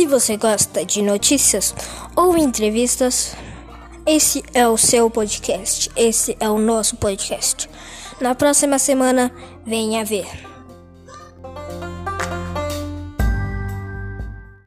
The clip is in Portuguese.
Se você gosta de notícias ou entrevistas, esse é o seu podcast. Esse é o nosso podcast. Na próxima semana, venha ver.